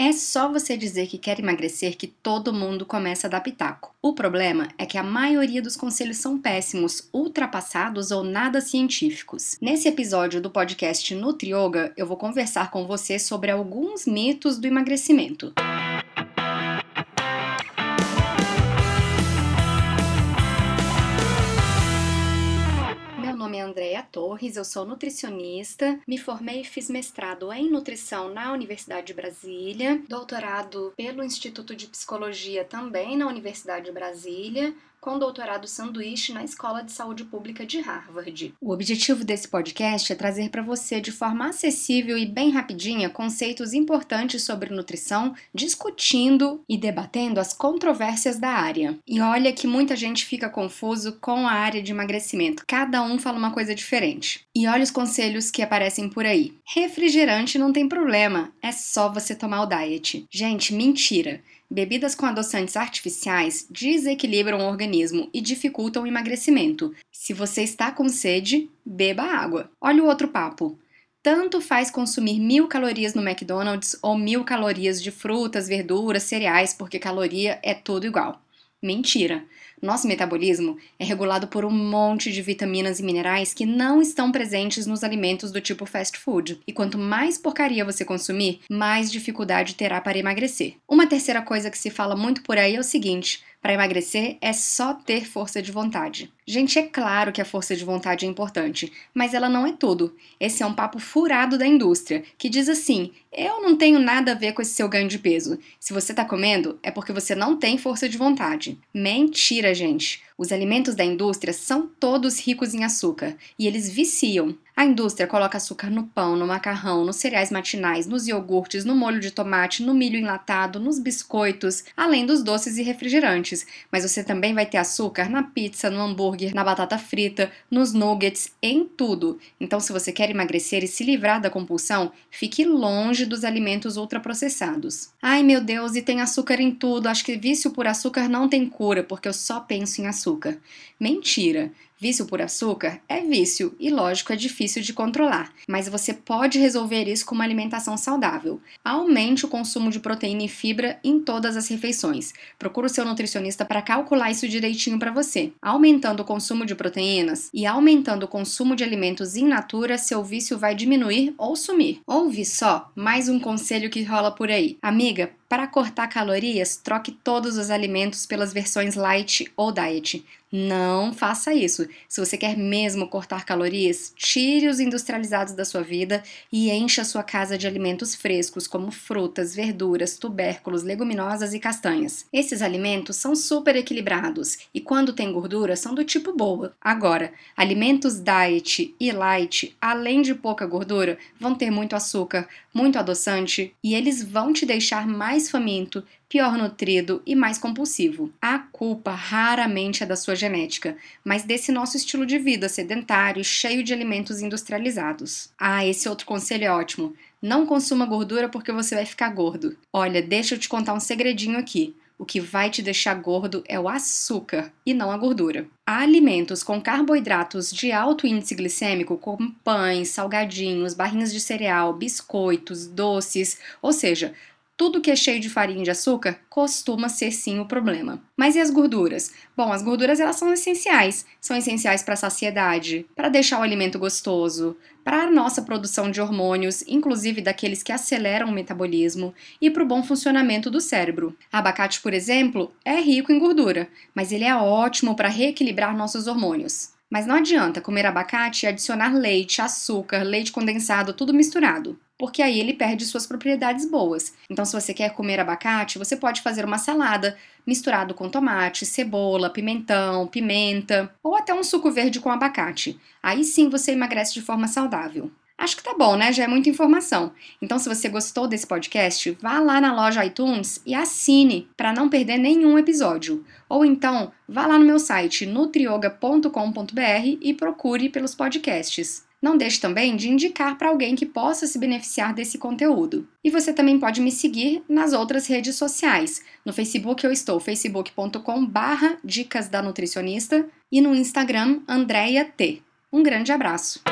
É só você dizer que quer emagrecer que todo mundo começa a dar pitaco. O problema é que a maioria dos conselhos são péssimos, ultrapassados ou nada científicos. Nesse episódio do podcast Nutrioga, eu vou conversar com você sobre alguns mitos do emagrecimento. Andréia Torres, eu sou nutricionista, me formei e fiz mestrado em nutrição na Universidade de Brasília, doutorado pelo Instituto de Psicologia também na Universidade de Brasília, com doutorado sanduíche na Escola de Saúde Pública de Harvard. O objetivo desse podcast é trazer para você de forma acessível e bem rapidinha conceitos importantes sobre nutrição, discutindo e debatendo as controvérsias da área. E olha que muita gente fica confuso com a área de emagrecimento. Cada um fala uma coisa diferente. E olha os conselhos que aparecem por aí. Refrigerante não tem problema, é só você tomar o diet. Gente, mentira. Bebidas com adoçantes artificiais desequilibram o organismo e dificultam o emagrecimento. Se você está com sede, beba água. Olha o outro papo. Tanto faz consumir mil calorias no McDonald's ou mil calorias de frutas, verduras, cereais, porque caloria é tudo igual. Mentira! Nosso metabolismo é regulado por um monte de vitaminas e minerais que não estão presentes nos alimentos do tipo fast food. E quanto mais porcaria você consumir, mais dificuldade terá para emagrecer. Uma terceira coisa que se fala muito por aí é o seguinte: para emagrecer é só ter força de vontade. Gente, é claro que a força de vontade é importante, mas ela não é tudo. Esse é um papo furado da indústria, que diz assim: eu não tenho nada a ver com esse seu ganho de peso. Se você está comendo, é porque você não tem força de vontade. Mentira, gente. Os alimentos da indústria são todos ricos em açúcar e eles viciam. A indústria coloca açúcar no pão, no macarrão, nos cereais matinais, nos iogurtes, no molho de tomate, no milho enlatado, nos biscoitos, além dos doces e refrigerantes. Mas você também vai ter açúcar na pizza, no hambúrguer, na batata frita, nos nuggets, em tudo. Então, se você quer emagrecer e se livrar da compulsão, fique longe dos alimentos ultraprocessados. Ai meu Deus, e tem açúcar em tudo. Acho que vício por açúcar não tem cura, porque eu só penso em açúcar. Mentira! Vício por açúcar é vício e, lógico, é difícil de controlar, mas você pode resolver isso com uma alimentação saudável. Aumente o consumo de proteína e fibra em todas as refeições. Procure o seu nutricionista para calcular isso direitinho para você. Aumentando o consumo de proteínas e aumentando o consumo de alimentos in natura, seu vício vai diminuir ou sumir. Ouve só mais um conselho que rola por aí. Amiga, para cortar calorias, troque todos os alimentos pelas versões light ou diet. Não faça isso. Se você quer mesmo cortar calorias, tire os industrializados da sua vida e encha sua casa de alimentos frescos, como frutas, verduras, tubérculos, leguminosas e castanhas. Esses alimentos são super equilibrados e, quando tem gordura, são do tipo boa. Agora, alimentos diet e light, além de pouca gordura, vão ter muito açúcar, muito adoçante e eles vão te deixar mais faminto, pior nutrido e mais compulsivo. A culpa raramente é da sua genética, mas desse nosso estilo de vida sedentário, cheio de alimentos industrializados. Ah, esse outro conselho é ótimo. Não consuma gordura porque você vai ficar gordo. Olha, deixa eu te contar um segredinho aqui. O que vai te deixar gordo é o açúcar e não a gordura. Há alimentos com carboidratos de alto índice glicêmico, como pães, salgadinhos, barrinhas de cereal, biscoitos, doces, ou seja, tudo que é cheio de farinha e de açúcar costuma ser sim o problema. Mas e as gorduras? Bom, as gorduras elas são essenciais. São essenciais para a saciedade, para deixar o alimento gostoso, para a nossa produção de hormônios, inclusive daqueles que aceleram o metabolismo, e para o bom funcionamento do cérebro. Abacate, por exemplo, é rico em gordura, mas ele é ótimo para reequilibrar nossos hormônios. Mas não adianta comer abacate e adicionar leite, açúcar, leite condensado, tudo misturado porque aí ele perde suas propriedades boas. Então, se você quer comer abacate, você pode fazer uma salada misturado com tomate, cebola, pimentão, pimenta ou até um suco verde com abacate. Aí sim você emagrece de forma saudável. Acho que tá bom, né? Já é muita informação. Então, se você gostou desse podcast, vá lá na loja iTunes e assine para não perder nenhum episódio. Ou então, vá lá no meu site nutrioga.com.br e procure pelos podcasts. Não deixe também de indicar para alguém que possa se beneficiar desse conteúdo. E você também pode me seguir nas outras redes sociais. No Facebook eu estou facebook.com barra dicas da nutricionista e no Instagram Andrea T. Um grande abraço!